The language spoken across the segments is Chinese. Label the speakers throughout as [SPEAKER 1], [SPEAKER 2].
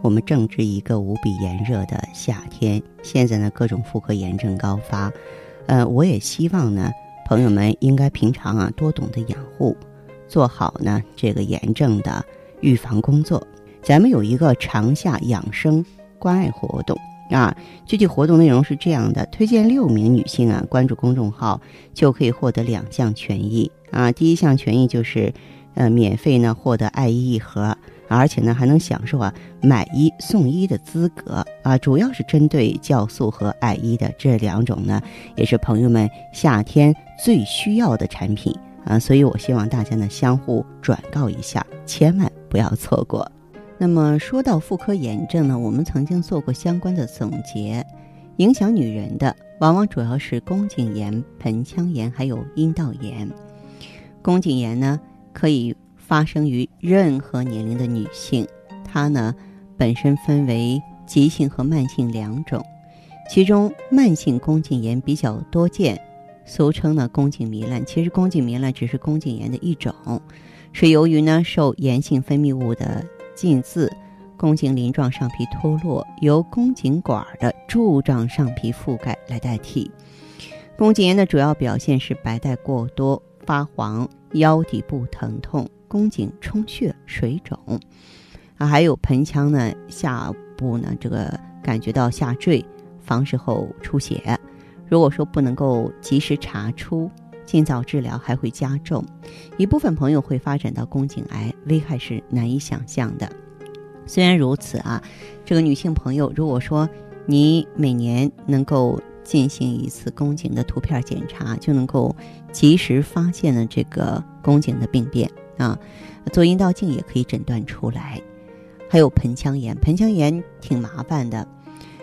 [SPEAKER 1] 我们正值一个无比炎热的夏天，现在呢各种妇科炎症高发，呃，我也希望呢朋友们应该平常啊多懂得养护，做好呢这个炎症的预防工作。咱们有一个长夏养生关爱活动啊，具体活动内容是这样的：推荐六名女性啊关注公众号，就可以获得两项权益啊。第一项权益就是呃免费呢获得爱衣一盒。而且呢，还能享受啊买一送一的资格啊，主要是针对酵素和艾依的这两种呢，也是朋友们夏天最需要的产品啊，所以我希望大家呢相互转告一下，千万不要错过。那么说到妇科炎症呢，我们曾经做过相关的总结，影响女人的往往主要是宫颈炎、盆腔炎还有阴道炎。宫颈炎呢可以。发生于任何年龄的女性，它呢本身分为急性和慢性两种，其中慢性宫颈炎比较多见，俗称呢宫颈糜烂。其实宫颈糜烂只是宫颈炎的一种，是由于呢受炎性分泌物的浸渍，宫颈鳞状上皮脱落，由宫颈管的柱状上皮覆盖来代替。宫颈炎的主要表现是白带过多、发黄、腰底部疼痛。宫颈充血、水肿，啊，还有盆腔呢下部呢这个感觉到下坠，房事后出血。如果说不能够及时查出，尽早治疗还会加重，一部分朋友会发展到宫颈癌，危害是难以想象的。虽然如此啊，这个女性朋友，如果说你每年能够进行一次宫颈的图片检查，就能够及时发现了这个宫颈的病变。啊，做阴道镜也可以诊断出来，还有盆腔炎，盆腔炎挺麻烦的，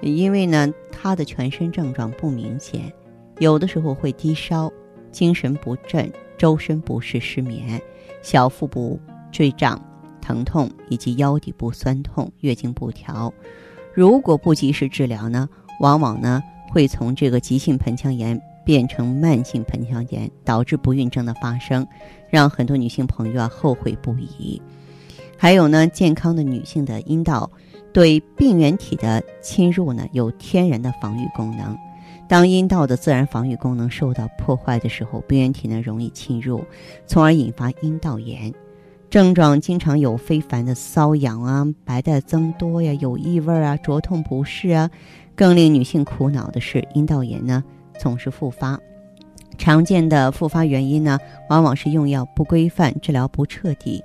[SPEAKER 1] 因为呢，它的全身症状不明显，有的时候会低烧、精神不振、周身不适、失眠、小腹部坠胀、疼痛以及腰底部酸痛、月经不调。如果不及时治疗呢，往往呢会从这个急性盆腔炎。变成慢性盆腔炎，导致不孕症的发生，让很多女性朋友啊后悔不已。还有呢，健康的女性的阴道对病原体的侵入呢有天然的防御功能。当阴道的自然防御功能受到破坏的时候，病原体呢容易侵入，从而引发阴道炎。症状经常有非凡的瘙痒啊、白带增多呀、有异味啊、灼痛不适啊。更令女性苦恼的是，阴道炎呢。总是复发，常见的复发原因呢，往往是用药不规范、治疗不彻底。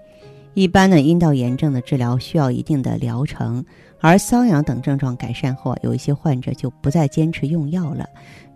[SPEAKER 1] 一般呢，阴道炎症的治疗需要一定的疗程，而瘙痒等症状改善后，有一些患者就不再坚持用药了，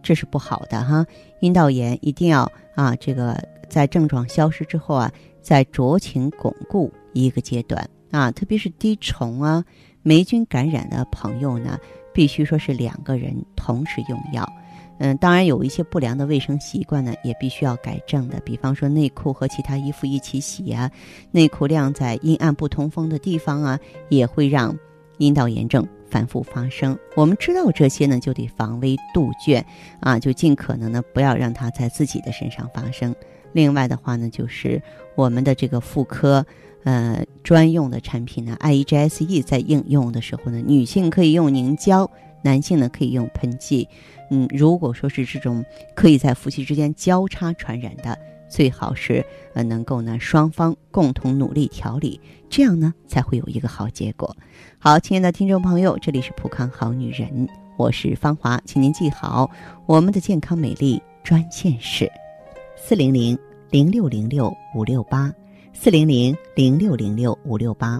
[SPEAKER 1] 这是不好的哈。阴道炎一定要啊，这个在症状消失之后啊，再酌情巩固一个阶段啊，特别是滴虫啊、霉菌感染的朋友呢，必须说是两个人同时用药。嗯，当然有一些不良的卫生习惯呢，也必须要改正的。比方说内裤和其他衣服一起洗啊，内裤晾在阴暗不通风的地方啊，也会让阴道炎症反复发生。我们知道这些呢，就得防微杜渐啊，就尽可能呢不要让它在自己的身上发生。另外的话呢，就是我们的这个妇科呃专用的产品呢，IEGSE 在应用的时候呢，女性可以用凝胶，男性呢可以用喷剂。嗯，如果说是这种可以在夫妻之间交叉传染的，最好是呃能够呢双方共同努力调理，这样呢才会有一个好结果。好，亲爱的听众朋友，这里是普康好女人，我是芳华，请您记好我们的健康美丽专线是四零零零六零六五六八四零零零六零六五六八，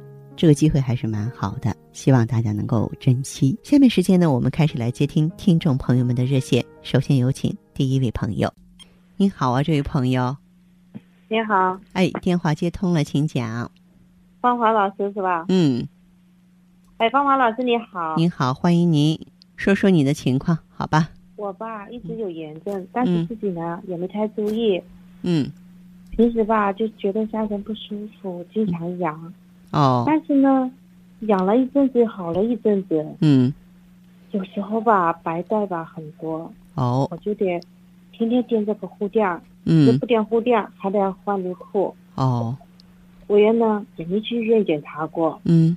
[SPEAKER 1] 这个机会还是蛮好的，希望大家能够珍惜。下面时间呢，我们开始来接听听众朋友们的热线。首先有请第一位朋友。您好啊，这位朋友。
[SPEAKER 2] 您好。
[SPEAKER 1] 哎，电话接通了，请讲。
[SPEAKER 2] 芳华老师是吧？
[SPEAKER 1] 嗯。
[SPEAKER 2] 哎，芳华老师你好。
[SPEAKER 1] 您好，欢迎您，说说你的情况，好吧？
[SPEAKER 2] 我吧一直有炎症，但是自己呢也没太注意。
[SPEAKER 1] 嗯。
[SPEAKER 2] 平时吧就觉得下身不舒服，经常痒。
[SPEAKER 1] 哦。
[SPEAKER 2] 但是呢，养了一阵子，好了一阵子。
[SPEAKER 1] 嗯。
[SPEAKER 2] 有时候吧，白带吧很多。
[SPEAKER 1] 哦。
[SPEAKER 2] 我就得天天垫这个护垫。
[SPEAKER 1] 嗯。
[SPEAKER 2] 不垫护垫，还得要换内裤。
[SPEAKER 1] 哦。
[SPEAKER 2] 我也呢也没去医院检查过。
[SPEAKER 1] 嗯。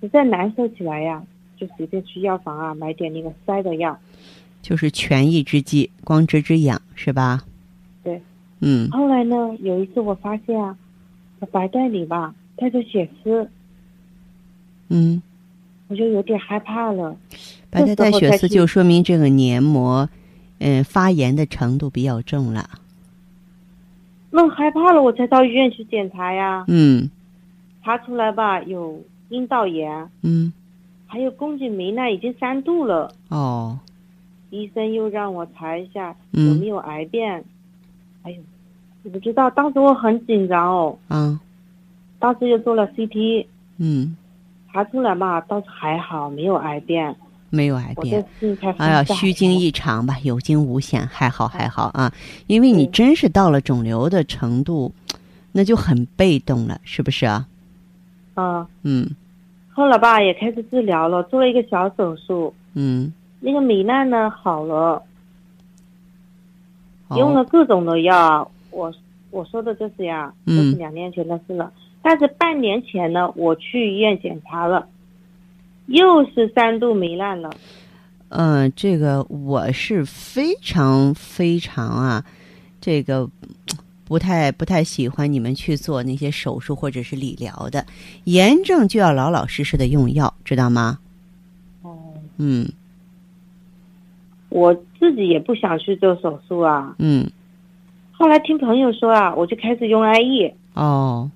[SPEAKER 2] 实在难受起来呀，就随便去药房啊买点那个塞的药。
[SPEAKER 1] 就是权宜之计，光治之痒是吧？
[SPEAKER 2] 对，
[SPEAKER 1] 嗯。
[SPEAKER 2] 后来呢，有一次我发现啊，白带里吧带着血丝，
[SPEAKER 1] 嗯，
[SPEAKER 2] 我就有点害怕了。
[SPEAKER 1] 白带带血丝就说明这个黏膜，嗯，发炎的程度比较重了。
[SPEAKER 2] 那害怕了，我才到医院去检查呀。
[SPEAKER 1] 嗯。
[SPEAKER 2] 查出来吧，有阴道炎。
[SPEAKER 1] 嗯。
[SPEAKER 2] 还有宫颈糜烂，已经三度了。
[SPEAKER 1] 哦。
[SPEAKER 2] 医生又让我查一下有没有癌变，哎呦，我不知道，当时我很紧张哦。
[SPEAKER 1] 嗯。
[SPEAKER 2] 当时又做了 CT。
[SPEAKER 1] 嗯。
[SPEAKER 2] 查出来嘛，倒是还好，没有癌变。
[SPEAKER 1] 没有癌变。
[SPEAKER 2] 哎
[SPEAKER 1] 呀，虚惊一场吧，有惊无险，还好还好啊。因为你真是到了肿瘤的程度，那就很被动了，是不是啊？
[SPEAKER 2] 啊。
[SPEAKER 1] 嗯。
[SPEAKER 2] 后来吧，也开始治疗了，做了一个小手术。
[SPEAKER 1] 嗯。
[SPEAKER 2] 那个糜烂呢好了，用了各种的药。我我说的就是呀，这是两年前的事了。但是半年前呢，我去医院检查了，又是三度糜烂了。
[SPEAKER 1] 嗯，这个我是非常非常啊，这个不太不太喜欢你们去做那些手术或者是理疗的。炎症就要老老实实的用药，知道吗？
[SPEAKER 2] 哦。
[SPEAKER 1] 嗯。
[SPEAKER 2] 我自己也不想去做手术啊。
[SPEAKER 1] 嗯。
[SPEAKER 2] 后来听朋友说啊，我就开始用艾叶。
[SPEAKER 1] 哦。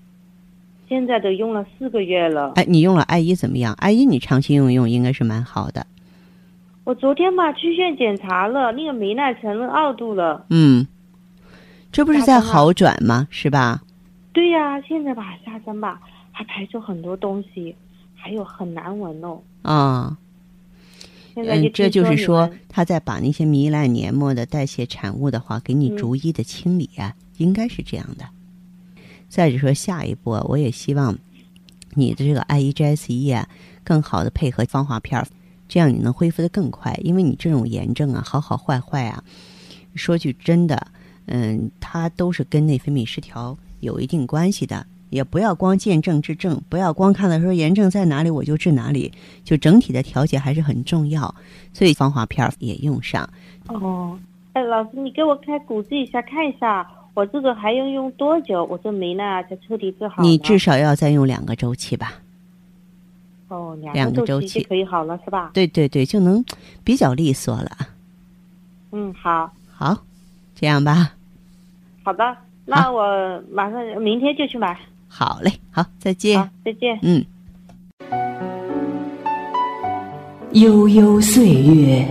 [SPEAKER 2] 现在都用了四个月了。
[SPEAKER 1] 哎，你用了艾依怎么样？艾依你长期用用应该是蛮好的。
[SPEAKER 2] 我昨天吧去医院检查了，那个糜烂成了二度了。
[SPEAKER 1] 嗯。这不是在好转吗？是吧？
[SPEAKER 2] 对呀，现在吧下身吧还排出很多东西，还有很难闻哦。
[SPEAKER 1] 啊。嗯，这就是说，他在把那些糜烂黏膜的代谢产物的话，给你逐一的清理啊，应该是这样的。再者说，下一步我也希望你的这个 I E G S E 啊，更好的配合芳华片儿，这样你能恢复的更快。因为你这种炎症啊，好好坏坏啊，说句真的，嗯，它都是跟内分泌失调有一定关系的。也不要光见症治症，不要光看到说炎症在哪里我就治哪里，就整体的调节还是很重要。所以芳华片也用上。
[SPEAKER 2] 哦，哎，老师，你给我开估计一下，看一下我这个还要用多久？我这没呢才彻底治好？
[SPEAKER 1] 你至少要再用两个周期吧。
[SPEAKER 2] 哦，
[SPEAKER 1] 两
[SPEAKER 2] 个
[SPEAKER 1] 周期
[SPEAKER 2] 可以好了是吧？
[SPEAKER 1] 对对对，就能比较利索了。
[SPEAKER 2] 嗯，好。
[SPEAKER 1] 好，这样吧。
[SPEAKER 2] 好的，那我马上明天就去买。
[SPEAKER 1] 好嘞，好，再见，
[SPEAKER 2] 再见，
[SPEAKER 1] 嗯。
[SPEAKER 3] 悠悠岁月，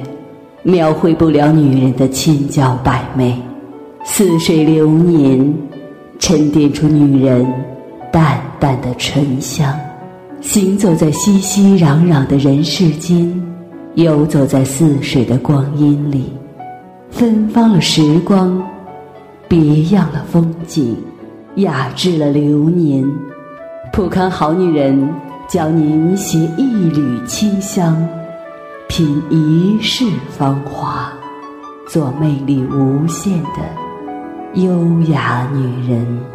[SPEAKER 3] 描绘不了女人的千娇百媚；似水流年，沉淀出女人淡淡的醇香。行走在熙熙攘攘的人世间，游走在似水的光阴里，芬芳了时光，别样了风景。雅致了流年，普康好女人教您携一缕清香，品一世芳华，做魅力无限的优雅女人。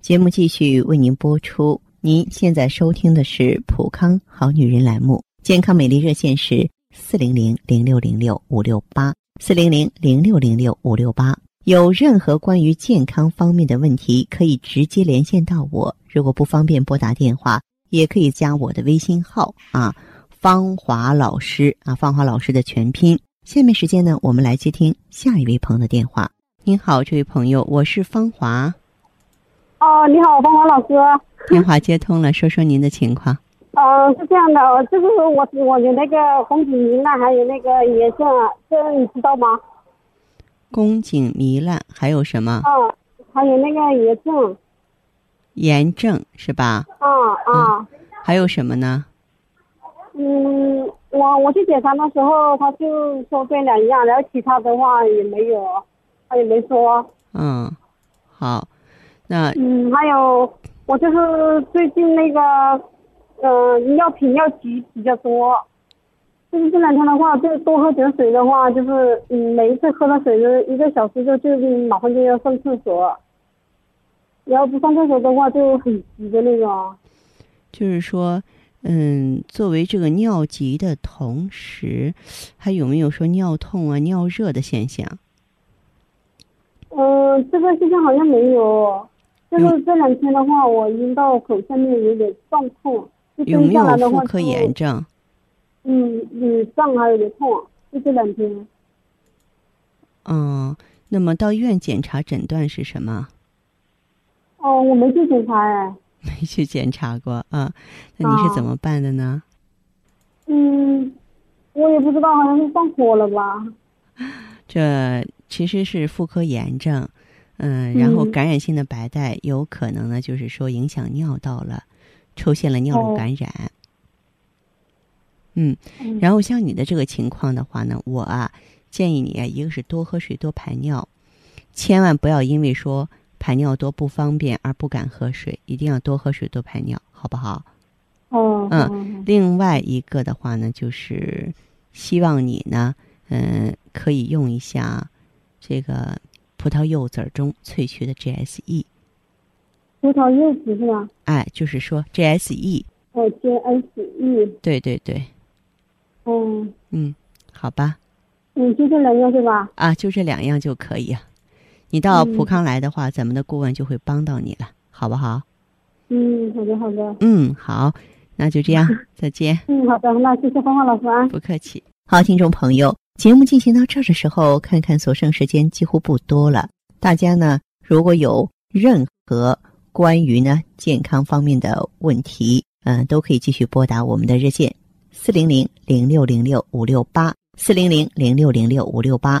[SPEAKER 1] 节目继续为您播出，您现在收听的是普康好女人栏目，健康美丽热线是四零零零六零六五六八。四零零零六零六五六八，有任何关于健康方面的问题，可以直接连线到我。如果不方便拨打电话，也可以加我的微信号啊，芳华老师啊，芳华老师的全拼。下面时间呢，我们来接听下一位朋友的电话。您好，这位朋友，我是芳华。
[SPEAKER 4] 哦，你好，芳华老师。
[SPEAKER 1] 电话接通了，说说您的情况。
[SPEAKER 4] 呃，是这样的，就是我我有那个宫颈糜烂，还有那个炎症，这你知道吗？
[SPEAKER 1] 宫颈糜烂还有什么？
[SPEAKER 4] 嗯，还有那个炎症。
[SPEAKER 1] 炎症是吧？
[SPEAKER 4] 啊啊。
[SPEAKER 1] 还有什么呢？
[SPEAKER 4] 嗯，我我去检查的时候，他就说这两样，然后其他的话也没有，他也没说。
[SPEAKER 1] 嗯，好，那
[SPEAKER 4] 嗯，还有我就是最近那个，嗯，尿频尿急比较多。就是这两天的话，就多喝点水的话，就是嗯，每一次喝了水就一个小时就就马上就要上厕所，然后不上厕所的话就很急的那种。
[SPEAKER 1] 就是说。嗯，作为这个尿急的同时，还有没有说尿痛啊、尿热的现象？
[SPEAKER 4] 嗯，这个现象好像没有。就是这两天的话，我阴道口下面有点胀痛，
[SPEAKER 1] 有没有妇科炎症？
[SPEAKER 4] 嗯，嗯，胀还有点痛，就这两天。
[SPEAKER 1] 嗯，那么到医院检查诊断是什么？
[SPEAKER 4] 哦，我没去检查哎。
[SPEAKER 1] 没去检查过啊？那你是怎么办的
[SPEAKER 4] 呢？嗯，我也不知道，好像是上火了吧。
[SPEAKER 1] 这其实是妇科炎症，嗯，然后感染性的白带有可能呢，就是说影响尿道了，出现了尿路感染。嗯，然后像你的这个情况的话呢，我啊建议你啊，一个是多喝水，多排尿，千万不要因为说。排尿多不方便而不敢喝水，一定要多喝水多排尿，好不好？
[SPEAKER 4] 哦，
[SPEAKER 1] 嗯，另外一个的话呢，就是希望你呢，嗯，可以用一下这个葡萄柚子中萃取的 GSE。
[SPEAKER 4] 葡萄柚子是吧？
[SPEAKER 1] 哎，就是说 GSE。
[SPEAKER 4] 哦，GSE。
[SPEAKER 1] 对对对。
[SPEAKER 4] 嗯。
[SPEAKER 1] 嗯，好吧。
[SPEAKER 4] 嗯，就这两样对吧？
[SPEAKER 1] 啊，就这两样就可以啊。你到普康来的话，咱们的顾问就会帮到你了，好不好？
[SPEAKER 4] 嗯，好的，好的。
[SPEAKER 1] 嗯，好，那就这样，再见。
[SPEAKER 4] 嗯，好的，那谢谢芳芳老师啊。
[SPEAKER 1] 不客气。好，听众朋友，节目进行到这儿的时候，看看所剩时间几乎不多了。大家呢，如果有任何关于呢健康方面的问题，嗯，都可以继续拨打我们的热线四零零零六零六五六八四零零零六零六五六八。